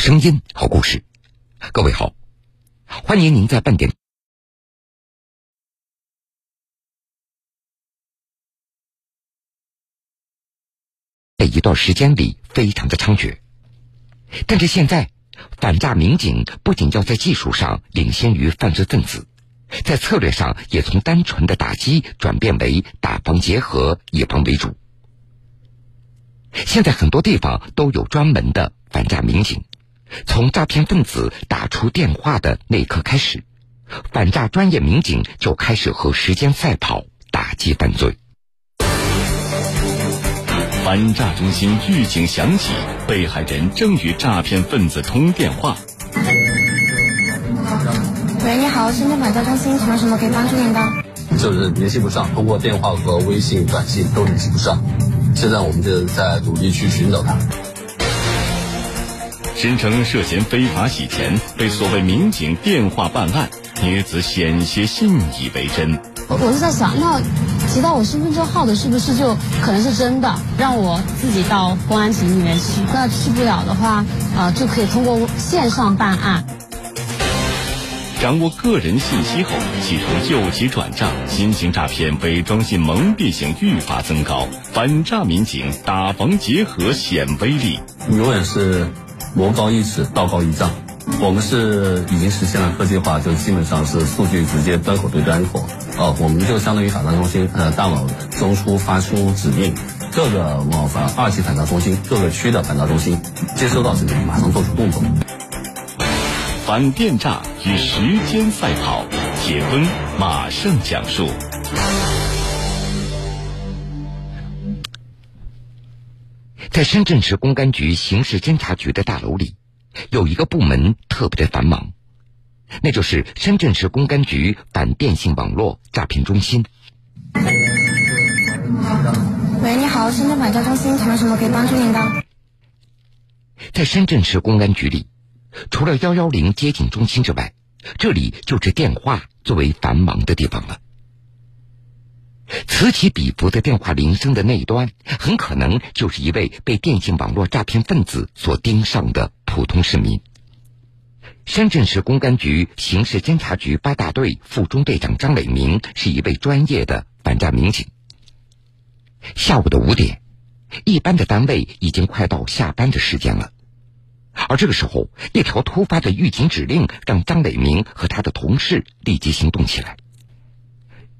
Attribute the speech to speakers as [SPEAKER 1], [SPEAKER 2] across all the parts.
[SPEAKER 1] 声音，好故事。各位好，欢迎您在半点。在一段时间里，非常的猖獗。但是现在，反诈民警不仅要在技术上领先于犯罪分子，在策略上也从单纯的打击转变为打防结合、以防为主。现在很多地方都有专门的反诈民警。从诈骗分子打出电话的那一刻开始，反诈专业民警就开始和时间赛跑，打击犯罪。
[SPEAKER 2] 反诈中心预警响起，被害人正与诈骗分子通电话。
[SPEAKER 3] 喂，你好，深圳反诈中心，请问什么可以帮助您的？
[SPEAKER 4] 就是联系不上，通过电话和微信、短信都联系不上。现在我们就在努力去寻找他。
[SPEAKER 2] 声称涉嫌非法洗钱，被所谓民警电话办案，女子险些信以为真。
[SPEAKER 3] 我是在想，那提到我身份证号的，是不是就可能是真的？让我自己到公安局里面去，那去不了的话，呃，就可以通过线上办案。
[SPEAKER 2] 掌握个人信息后，企图救急转账，新型诈骗伪装性蒙蔽性愈发增高。反诈民警打防结合显威力，
[SPEAKER 4] 永远是。魔高一尺，道高一丈。我们是已经实现了科技化，就基本上是数据直接端口对端口。哦，我们就相当于反诈中心，呃，大脑中枢发出指令，各个网反二级反诈中心，各个区的反诈中心接收到指令，马上做出动作。
[SPEAKER 2] 反电诈与时间赛跑，铁坤马上讲述。
[SPEAKER 1] 在深圳市公安局刑事侦查局的大楼里，有一个部门特别的繁忙，那就是深圳市公安局反电信网络诈骗中心。
[SPEAKER 3] 喂，你好，深圳反诈中心，请问什么可以帮助您的？
[SPEAKER 1] 在深圳市公安局里，除了幺幺零接警中心之外，这里就是电话最为繁忙的地方了。此起彼伏的电话铃声的那一端，很可能就是一位被电信网络诈骗分子所盯上的普通市民。深圳市公安局刑事侦查局八大队副中队长张磊明是一位专业的反诈民警。下午的五点，一般的单位已经快到下班的时间了，而这个时候，一条突发的预警指令让张磊明和他的同事立即行动起来。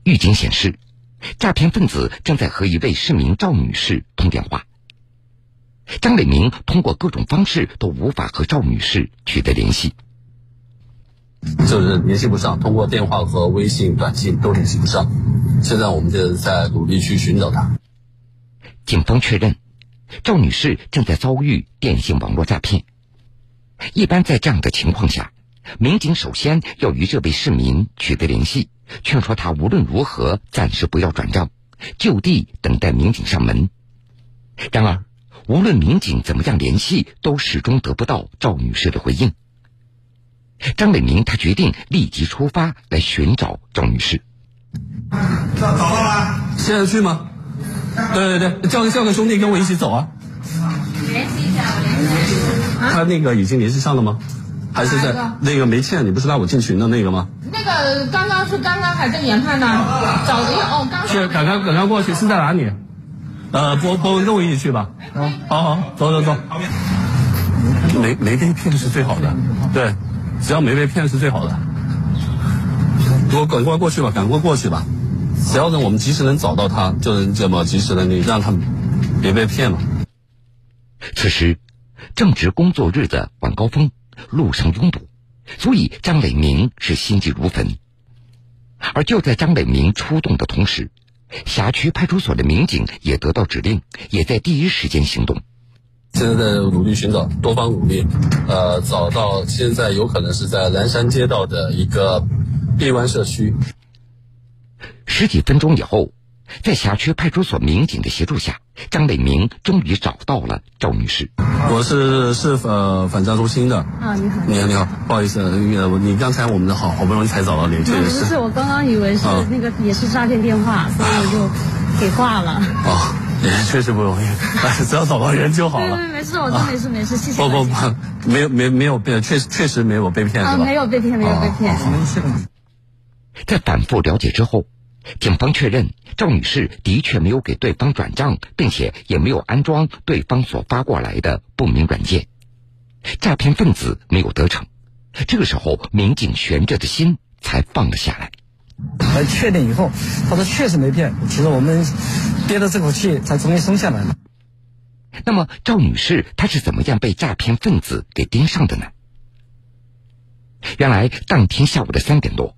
[SPEAKER 1] 预警显示。诈骗分子正在和一位市民赵女士通电话。张伟明通过各种方式都无法和赵女士取得联系，
[SPEAKER 4] 就是联系不上，通过电话和微信、短信都联系不上。现在我们就在努力去寻找他。
[SPEAKER 1] 警方确认，赵女士正在遭遇电信网络诈骗。一般在这样的情况下，民警首先要与这位市民取得联系。劝说他无论如何暂时不要转账，就地等待民警上门。然而，无论民警怎么样联系，都始终得不到赵女士的回应。张伟明他决定立即出发来寻找赵女士。
[SPEAKER 5] 找找到了？
[SPEAKER 4] 现在去吗？对对对，叫叫个兄弟跟我一起走啊！
[SPEAKER 3] 联系一下，我联系一下。
[SPEAKER 4] 他那个已经联系上了吗？还是在那个没欠？你不是拉我进群的那个吗？
[SPEAKER 6] 那个刚刚是刚刚还在研判呢，找的哦，刚
[SPEAKER 4] 是赶刚赶刚过去是在哪里？呃，博博文跟我一起去吧。嗯，好好，走走走。没没被骗是最好的，对，只要没被骗是最好的。我赶快过去吧，赶快过去吧。只要能我们及时能找到他，就能这么及时的你让他们别被骗了。
[SPEAKER 1] 此时正值工作日的晚高峰。路上拥堵，所以张磊明是心急如焚。而就在张磊明出动的同时，辖区派出所的民警也得到指令，也在第一时间行动。
[SPEAKER 4] 现在在努力寻找，多方努力，呃，找到现在有可能是在南山街道的一个碧湾社区。
[SPEAKER 1] 十几分钟以后。在辖区派出所民警的协助下，张伟明终于找到了赵女士。
[SPEAKER 4] 我是市呃反诈中心的。
[SPEAKER 3] 啊，你好。
[SPEAKER 4] 你好，你好，不好意思，呃你刚才我们的好好不容易才找到你，这
[SPEAKER 3] 不是，我刚刚以为是那个也是诈骗电话，所以我就给挂了。
[SPEAKER 4] 哦，确实不容易，只要找到人就好了。
[SPEAKER 3] 没事，我真没事没事，谢谢。
[SPEAKER 4] 不不不，没有没没有被，确确实没有被骗，是吧？
[SPEAKER 3] 没有被骗，没有被骗。
[SPEAKER 1] 在反复了解之后，警方确认赵女士的确没有给对方转账，并且也没有安装对方所发过来的不明软件，诈骗分子没有得逞。这个时候，民警悬着的心才放了下来。
[SPEAKER 7] 来确定以后，他说确实没骗。其实我们憋着这口气才终于松下来了。
[SPEAKER 1] 那么赵女士她是怎么样被诈骗分子给盯上的呢？原来当天下午的三点多，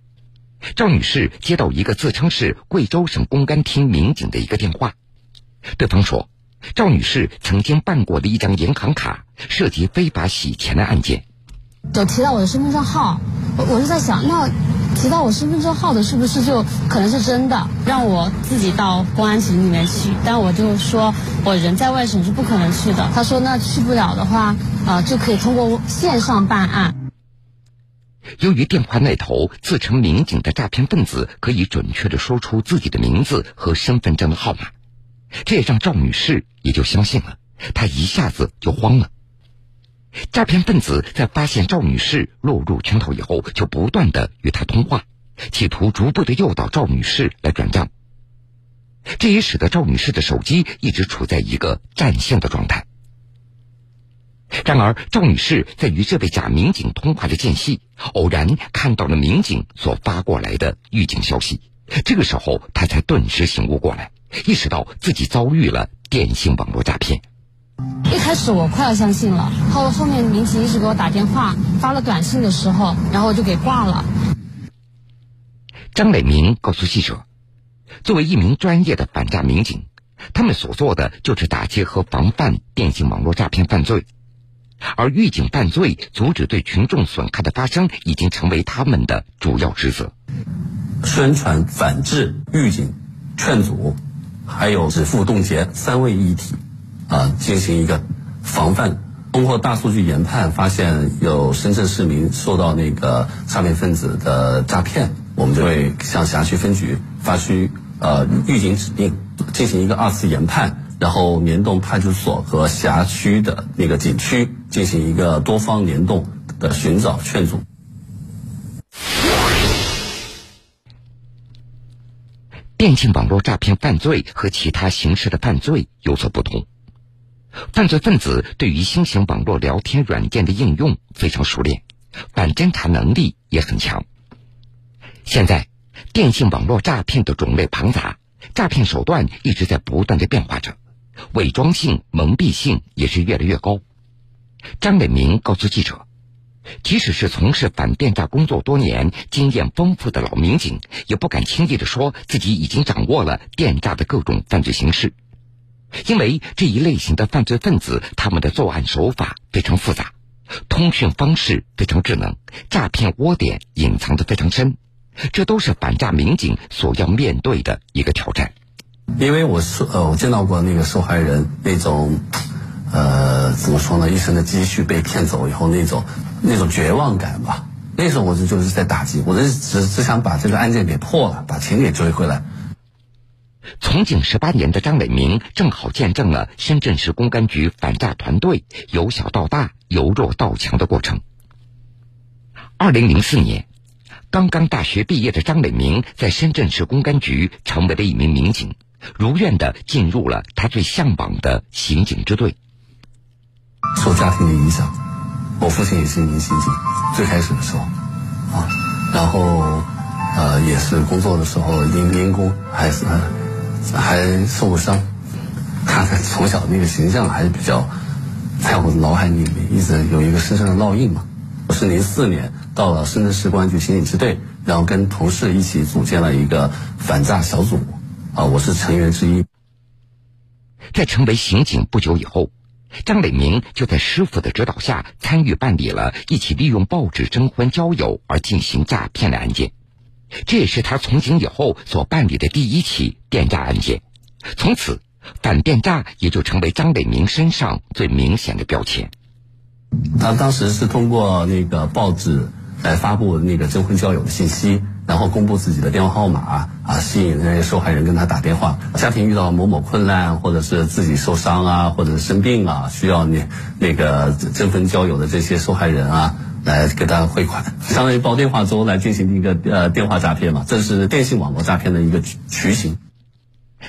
[SPEAKER 1] 赵女士接到一个自称是贵州省公安厅民警的一个电话，对方说赵女士曾经办过的一张银行卡涉及非法洗钱的案件，
[SPEAKER 3] 有提到我的身份证号，我我是在想那。提到我身份证号的，是不是就可能是真的？让我自己到公安局里面去，但我就说我人在外省是不可能去的。他说那去不了的话，呃，就可以通过线上办案。
[SPEAKER 1] 由于电话那头自称民警的诈骗分子可以准确的说出自己的名字和身份证号码，这也让赵女士也就相信了，她一下子就慌了。诈骗分子在发现赵女士落入圈套以后，就不断的与她通话，企图逐步的诱导赵女士来转账。这也使得赵女士的手机一直处在一个占线的状态。然而，赵女士在与这位假民警通话的间隙，偶然看到了民警所发过来的预警消息。这个时候，她才顿时醒悟过来，意识到自己遭遇了电信网络诈骗。
[SPEAKER 3] 一开始我快要相信了，后后面民警一直给我打电话、发了短信的时候，然后我就给挂了。
[SPEAKER 1] 张磊明告诉记者，作为一名专业的反诈民警，他们所做的就是打击和防范电信网络诈骗犯罪，而预警犯罪、阻止对群众损害的发生，已经成为他们的主要职责。
[SPEAKER 4] 宣传、反制、预警、劝阻，还有止付冻结三位一体。啊，进行一个防范。通过大数据研判，发现有深圳市民受到那个诈骗分子的诈骗，我们就会向辖区分局发出呃预警指令，进行一个二次研判，然后联动派出所和辖区的那个景区，进行一个多方联动的寻找劝阻。
[SPEAKER 1] 电信网络诈骗犯罪和其他形式的犯罪有所不同。犯罪分子对于新型网络聊天软件的应用非常熟练，反侦查能力也很强。现在，电信网络诈骗的种类庞杂，诈骗手段一直在不断的变化着，伪装性、蒙蔽性也是越来越高。张伟明告诉记者，即使是从事反电诈工作多年、经验丰富的老民警，也不敢轻易的说自己已经掌握了电诈的各种犯罪形式。因为这一类型的犯罪分子，他们的作案手法非常复杂，通讯方式非常智能，诈骗窝点隐藏的非常深，这都是反诈民警所要面对的一个挑战。
[SPEAKER 4] 因为我是呃，我见到过那个受害人那种，呃，怎么说呢？一生的积蓄被骗走以后那种那种绝望感吧。那时候我就就是在打击，我只只想把这个案件给破了，把钱给追回来。
[SPEAKER 1] 从警十八年的张伟明正好见证了深圳市公安局反诈团队由小到大、由弱到强的过程。二零零四年，刚刚大学毕业的张伟明在深圳市公安局成为了一名民警，如愿的进入了他最向往的刑警支队。
[SPEAKER 4] 受家庭的影响，我父亲也是一名刑警，最开始的时候啊，然后呃也是工作的时候因因公还是。还受过伤，他的从小那个形象还是比较，在我的脑海里面一直有一个深深的烙印嘛。我是零四年到了深圳市公安局刑警支队，然后跟同事一起组建了一个反诈小组，啊，我是成员之一。
[SPEAKER 1] 在成为刑警不久以后，张伟明就在师傅的指导下参与办理了一起利用报纸征婚交友而进行诈骗的案件。这也是他从警以后所办理的第一起电诈案件，从此反电诈也就成为张伟明身上最明显的标签。
[SPEAKER 4] 他当时是通过那个报纸来发布那个征婚交友的信息，然后公布自己的电话号码啊，吸引那些受害人跟他打电话。家庭遇到某某困难，或者是自己受伤啊，或者是生病啊，需要你那个征婚交友的这些受害人啊，来给他汇款，相当于煲电话粥来进行一个呃电话诈骗嘛。这是电信网络诈骗的一个雏形。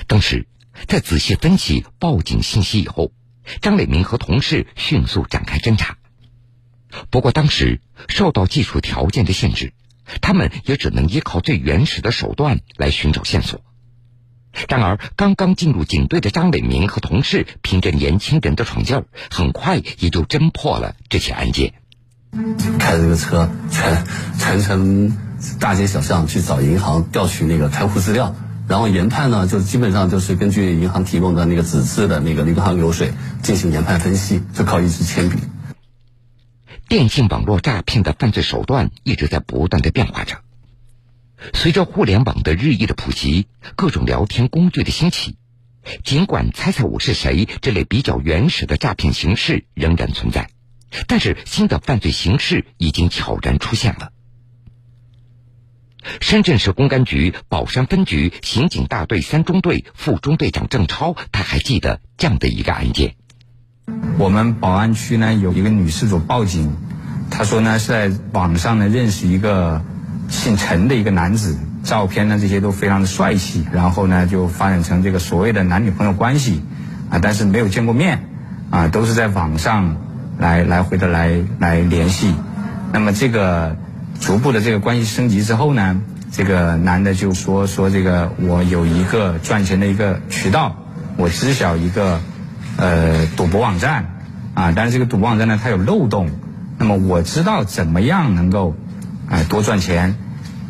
[SPEAKER 1] 当时，在仔细分析报警信息以后，张磊明和同事迅速展开侦查。不过，当时受到技术条件的限制。他们也只能依靠最原始的手段来寻找线索。然而，刚刚进入警队的张伟明和同事，凭着年轻人的闯劲儿，很快也就侦破了这起案件。
[SPEAKER 4] 开着这个车，全全程大街小巷去找银行调取那个开户资料，然后研判呢，就基本上就是根据银行提供的那个纸质的那个银行流水进行研判分析，就靠一支铅笔。
[SPEAKER 1] 电信网络诈骗的犯罪手段一直在不断的变化着。随着互联网的日益的普及，各种聊天工具的兴起，尽管“猜猜我是谁”这类比较原始的诈骗形式仍然存在，但是新的犯罪形式已经悄然出现了。深圳市公安局宝山分局刑警大队三中队副中队长郑超，他还记得这样的一个案件。
[SPEAKER 8] 我们宝安区呢有一个女事主报警，她说呢是在网上呢认识一个姓陈的一个男子，照片呢这些都非常的帅气，然后呢就发展成这个所谓的男女朋友关系，啊，但是没有见过面，啊，都是在网上来来回的来来联系，那么这个逐步的这个关系升级之后呢，这个男的就说说这个我有一个赚钱的一个渠道，我知晓一个。呃，赌博网站，啊，但是这个赌博网站呢，它有漏洞。那么我知道怎么样能够，啊，多赚钱，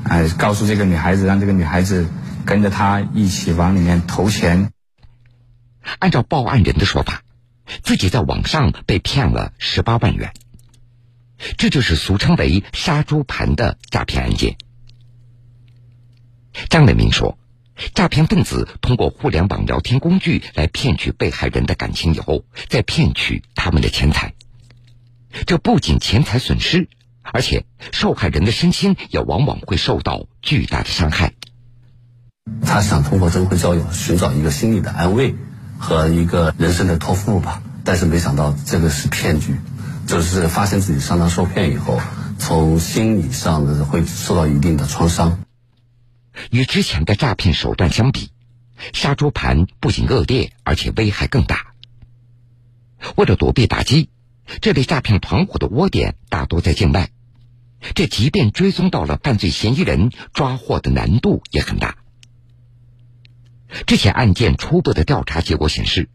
[SPEAKER 8] 啊，告诉这个女孩子，让这个女孩子跟着他一起往里面投钱。
[SPEAKER 1] 按照报案人的说法，自己在网上被骗了十八万元，这就是俗称为“杀猪盘”的诈骗案件。张伟明说。诈骗分子通过互联网聊天工具来骗取被害人的感情，以后再骗取他们的钱财。这不仅钱财损失，而且受害人的身心也往往会受到巨大的伤害。
[SPEAKER 4] 他想通过征婚交友寻找一个心理的安慰和一个人生的托付吧，但是没想到这个是骗局，就是发现自己上当受骗以后，从心理上的会受到一定的创伤。
[SPEAKER 1] 与之前的诈骗手段相比，杀猪盘不仅恶劣，而且危害更大。为了躲避打击，这类诈骗团伙的窝点大多在境外。这即便追踪到了犯罪嫌疑人，抓获的难度也很大。这起案件初步的调查结果显示，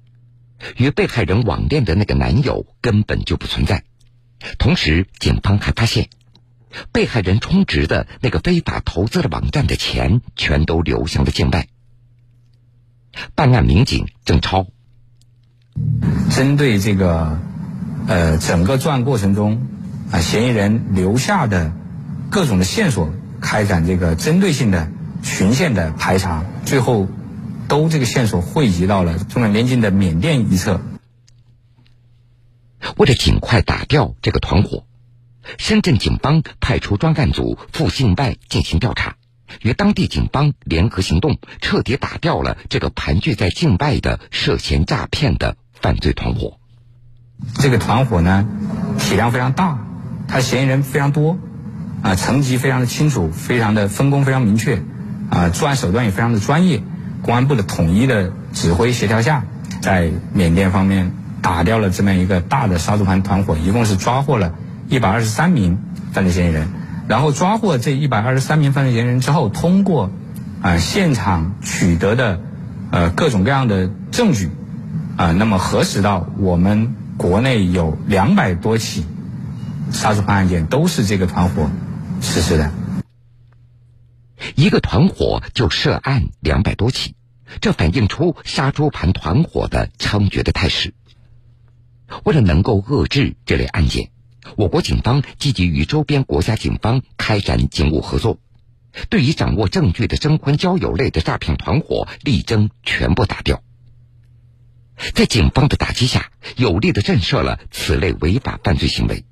[SPEAKER 1] 与被害人网恋的那个男友根本就不存在。同时，警方还发现。被害人充值的那个非法投资的网站的钱，全都流向了境外。办案民警郑超，
[SPEAKER 8] 针对这个，呃，整个作案过程中，啊，嫌疑人留下的各种的线索，开展这个针对性的群线的排查，最后都这个线索汇集到了中缅边境的缅甸一侧。
[SPEAKER 1] 为了尽快打掉这个团伙。深圳警方派出专案组赴境外进行调查，与当地警方联合行动，彻底打掉了这个盘踞在境外的涉嫌诈骗的犯罪团伙。
[SPEAKER 8] 这个团伙呢，体量非常大，他嫌疑人非常多，啊，层级非常的清楚，非常的分工非常明确，啊，作案手段也非常的专业。公安部的统一的指挥协调下，在缅甸方面打掉了这么一个大的杀猪盘团伙，一共是抓获了。一百二十三名犯罪嫌疑人，然后抓获这一百二十三名犯罪嫌疑人之后，通过啊现场取得的呃各种各样的证据啊，那么核实到我们国内有两百多起杀猪盘案件都是这个团伙实施的。
[SPEAKER 1] 一个团伙就涉案两百多起，这反映出杀猪盘团伙的猖獗的态势。为了能够遏制这类案件。我国警方积极与周边国家警方开展警务合作，对于掌握证据的征婚交友类的诈骗团伙，力争全部打掉。在警方的打击下，有力的震慑了此类违法犯罪行为。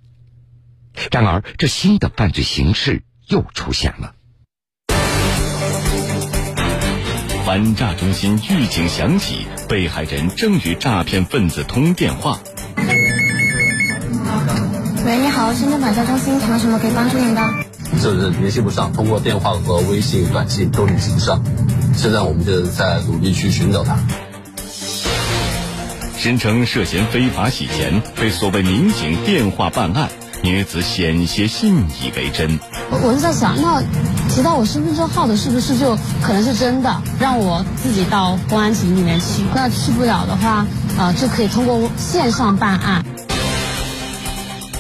[SPEAKER 1] 然而，这新的犯罪形式又出现了。
[SPEAKER 2] 反诈中心预警响起，被害人正与诈骗分子通电话。
[SPEAKER 9] 喂，你好，深圳反诈中心，请问什么可以帮助您的？
[SPEAKER 4] 就是联系不上，通过电话和微信、短信都联系不上。现在我们就在努力去寻找他。
[SPEAKER 2] 声称涉嫌非法洗钱，被所谓民警电话办案，女子险些信以为真。
[SPEAKER 3] 我是在想，那提到我身份证号的，是不是就可能是真的？让我自己到公安局里面去。那去不了的话，呃，就可以通过线上办案。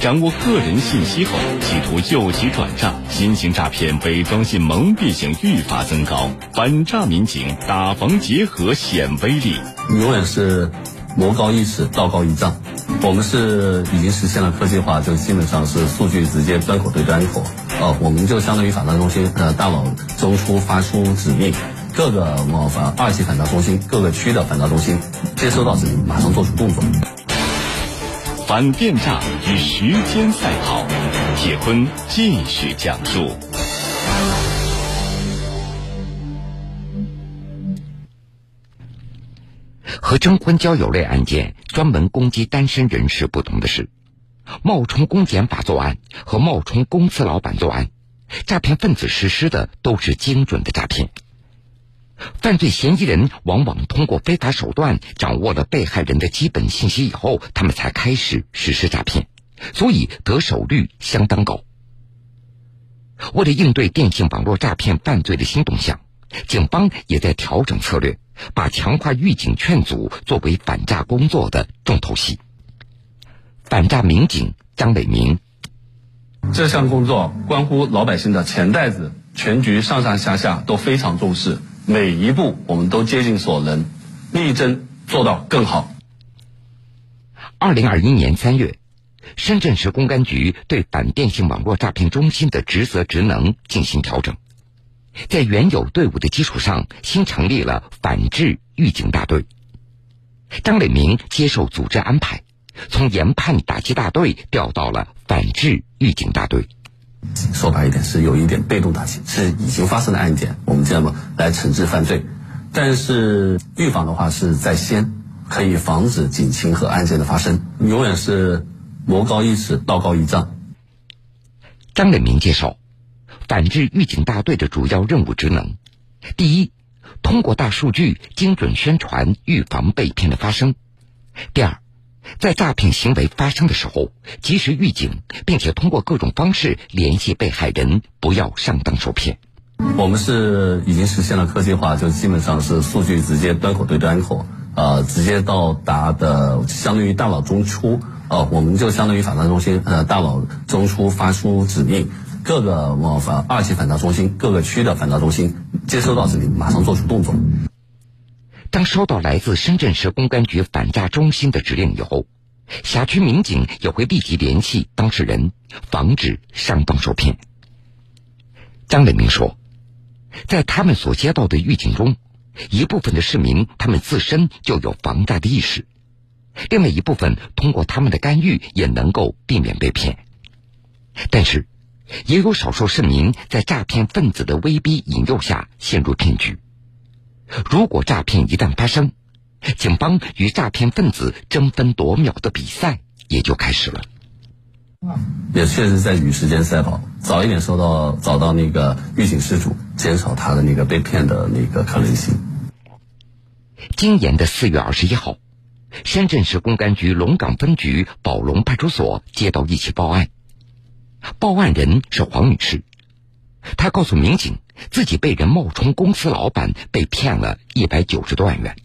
[SPEAKER 2] 掌握个人信息后，企图诱其转账，新型诈骗伪装性蒙蔽性愈发增高。反诈民警打防结合显威力，
[SPEAKER 4] 永远是魔高一尺，道高一丈。我们是已经实现了科技化，就基本上是数据直接端口对端口。呃，我们就相当于反诈中心，呃，大脑中枢发出指令，各个呃反二级反诈中心，各个区的反诈中心接收到指令，马上做出动作。
[SPEAKER 2] 反电诈与时间赛跑，铁坤继续讲述。
[SPEAKER 1] 和征婚交友类案件专门攻击单身人士不同的是，冒充公检法作案和冒充公司老板作案，诈骗分子实施的都是精准的诈骗。犯罪嫌疑人往往通过非法手段掌握了被害人的基本信息以后，他们才开始实施诈骗，所以得手率相当高。为了应对电信网络诈骗犯罪的新动向，警方也在调整策略，把强化预警劝阻作为反诈工作的重头戏。反诈民警张伟明，
[SPEAKER 4] 这项工作关乎老百姓的钱袋子，全局上上下下都非常重视。每一步我们都竭尽所能，力争做到更好。
[SPEAKER 1] 二零二一年三月，深圳市公安局对反电信网络诈骗中心的职责职能进行调整，在原有队伍的基础上，新成立了反制预警大队。张伟明接受组织安排，从研判打击大队调到了反制预警大队。
[SPEAKER 4] 说白一点，是有一点被动打击，是已经发生的案件，我们这么来惩治犯罪。但是预防的话是在先，可以防止警情和案件的发生。永远是魔高一尺，道高一丈。
[SPEAKER 1] 张磊明介绍，反制预警大队的主要任务职能：第一，通过大数据精准宣传，预防被骗的发生；第二。在诈骗行为发生的时候，及时预警，并且通过各种方式联系被害人，不要上当受骗。
[SPEAKER 4] 我们是已经实现了科技化，就基本上是数据直接端口对端口，呃，直接到达的，相当于大脑中枢，呃，我们就相当于反诈中心，呃，大脑中枢发出指令，各个反二级反诈中心，各个区的反诈中心接收到指令，马上做出动作。
[SPEAKER 1] 当收到来自深圳市公安局反诈中心的指令以后，辖区民警也会立即联系当事人，防止上当受骗。张伟明说，在他们所接到的预警中，一部分的市民他们自身就有防诈的意识，另外一部分通过他们的干预也能够避免被骗。但是，也有少数市民在诈骗分子的威逼引诱下陷入骗局。如果诈骗一旦发生，警方与诈骗分子争分夺秒的比赛也就开始了。
[SPEAKER 4] 也确实在与时间赛跑，早一点收到找到那个预警失主，减少他的那个被骗的那个可能性。
[SPEAKER 1] 今年的四月二十一号，深圳市公安局龙岗分局宝龙派出所接到一起报案，报案人是黄女士。他告诉民警，自己被人冒充公司老板，被骗了一百九十多万元。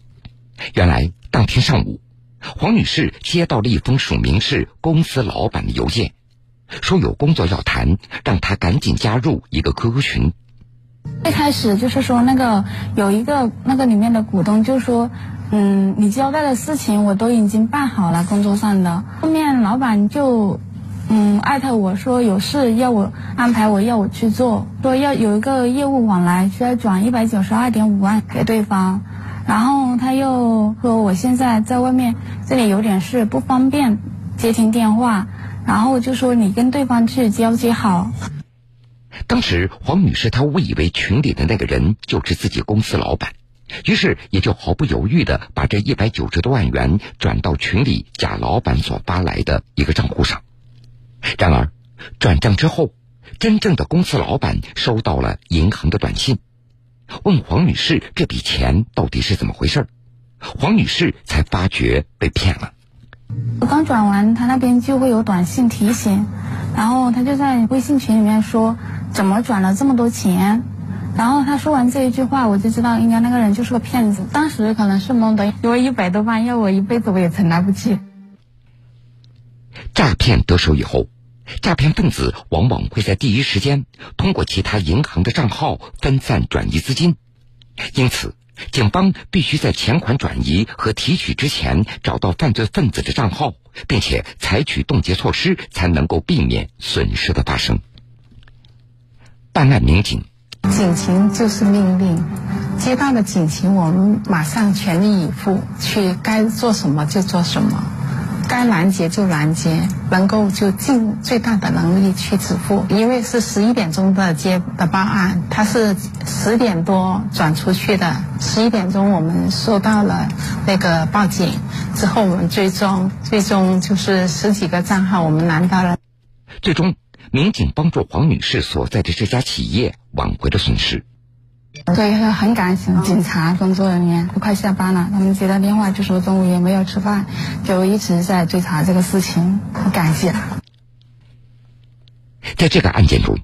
[SPEAKER 1] 原来当天上午，黄女士接到了一封署名是公司老板的邮件，说有工作要谈，让她赶紧加入一个 QQ 群。
[SPEAKER 9] 一开始就是说那个有一个那个里面的股东就说，嗯，你交代的事情我都已经办好了，工作上的。后面老板就。嗯，艾特我说有事要我安排，我要我去做，说要有一个业务往来，需要转一百九十二点五万给对方，然后他又说我现在在外面，这里有点事不方便接听电话，然后就说你跟对方去交接好。
[SPEAKER 1] 当时黄女士她误以为群里的那个人就是自己公司老板，于是也就毫不犹豫的把这一百九十多万元转到群里贾老板所发来的一个账户上。然而，转账之后，真正的公司老板收到了银行的短信，问黄女士这笔钱到底是怎么回事黄女士才发觉被骗了。
[SPEAKER 9] 我刚转完，他那边就会有短信提醒，然后他就在微信群里面说怎么转了这么多钱。然后他说完这一句话，我就知道应该那个人就是个骗子。当时可能是懵的，因为一百多万要我一辈子我也承担不起。
[SPEAKER 1] 诈骗得手以后，诈骗分子往往会在第一时间通过其他银行的账号分散转移资金，因此警方必须在钱款转移和提取之前找到犯罪分子的账号，并且采取冻结措施，才能够避免损失的发生。办案民警。
[SPEAKER 10] 警情就是命令，接到了警情，我们马上全力以赴去该做什么就做什么，该拦截就拦截，能够就尽最大的能力去止付。因为是十一点钟的接的报案，他是十点多转出去的，十一点钟我们收到了那个报警，之后我们追踪，最终就是十几个账号我们拦到了，
[SPEAKER 1] 最终。民警帮助黄女士所在的这家企业挽回了损失。
[SPEAKER 9] 对，很感谢警察工作人员。都快下班了，他们接到电话就说中午也没有吃饭，就一直在追查这个事情。很感谢。
[SPEAKER 1] 在这个案件中，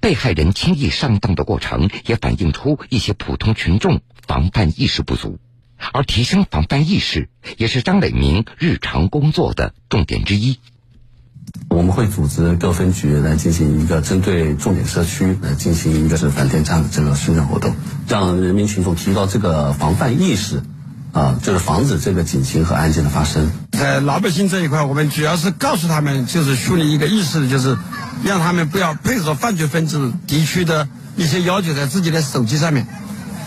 [SPEAKER 1] 被害人轻易上当的过程也反映出一些普通群众防范意识不足，而提升防范意识也是张磊明日常工作的重点之一。
[SPEAKER 4] 我们会组织各分局来进行一个针对重点社区来进行一个是反电诈的这个宣传活动，让人民群众提高这个防范意识，啊，就是防止这个警情和案件的发生。
[SPEAKER 5] 在老百姓这一块，我们主要是告诉他们，就是树立一个意识，就是让他们不要配合犯罪分子地区的一些要求，在自己的手机上面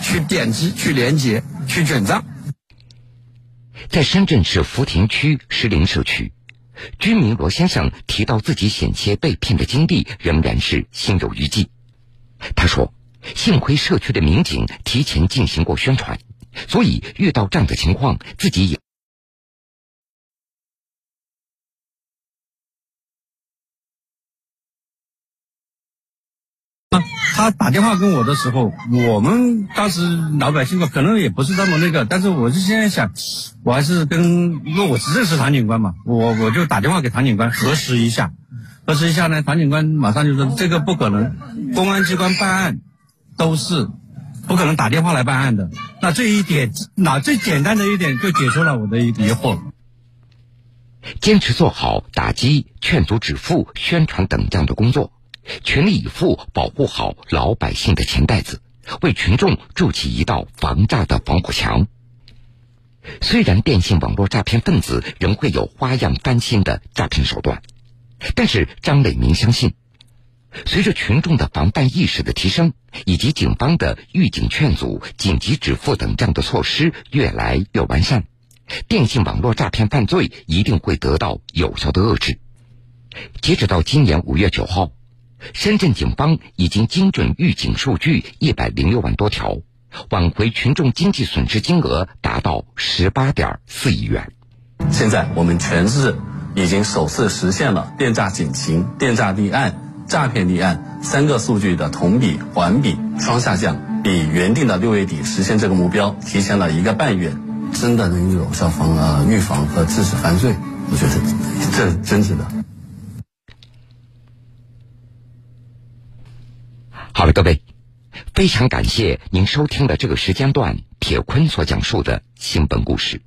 [SPEAKER 5] 去点击、去连接、去转账。
[SPEAKER 1] 在深圳市福田区石林社区。居民罗先生提到自己险些被骗的经历，仍然是心有余悸。他说：“幸亏社区的民警提前进行过宣传，所以遇到这样的情况，自己也。”
[SPEAKER 11] 他打电话跟我的时候，我们当时老百姓可能也不是那么那个，但是我就现在想，我还是跟因为我是认识唐警官嘛，我我就打电话给唐警官核实一下，核实一下呢，唐警官马上就说这个不可能，公安机关办案都是不可能打电话来办案的。那这一点，那最简单的一点就解除了我的疑惑。
[SPEAKER 1] 坚持做好打击、劝阻止付、宣传等这样的工作。全力以赴保护好老百姓的钱袋子，为群众筑起一道防诈的防火墙。虽然电信网络诈骗分子仍会有花样翻新的诈骗手段，但是张磊明相信，随着群众的防范意识的提升，以及警方的预警劝阻、紧急止付等这样的措施越来越完善，电信网络诈骗犯罪一定会得到有效的遏制。截止到今年五月九号。深圳警方已经精准预警数据一百零六万多条，挽回群众经济损失金额达到十八点四亿元。
[SPEAKER 4] 现在我们全市已经首次实现了电诈警情、电诈立案、诈骗立案三个数据的同比环比双下降，比原定的六月底实现这个目标提前了一个半月，真的能有效防呃预防和制止犯罪，我觉得这真值得。
[SPEAKER 1] 好了，各位，非常感谢您收听的这个时间段铁坤所讲述的新闻故事。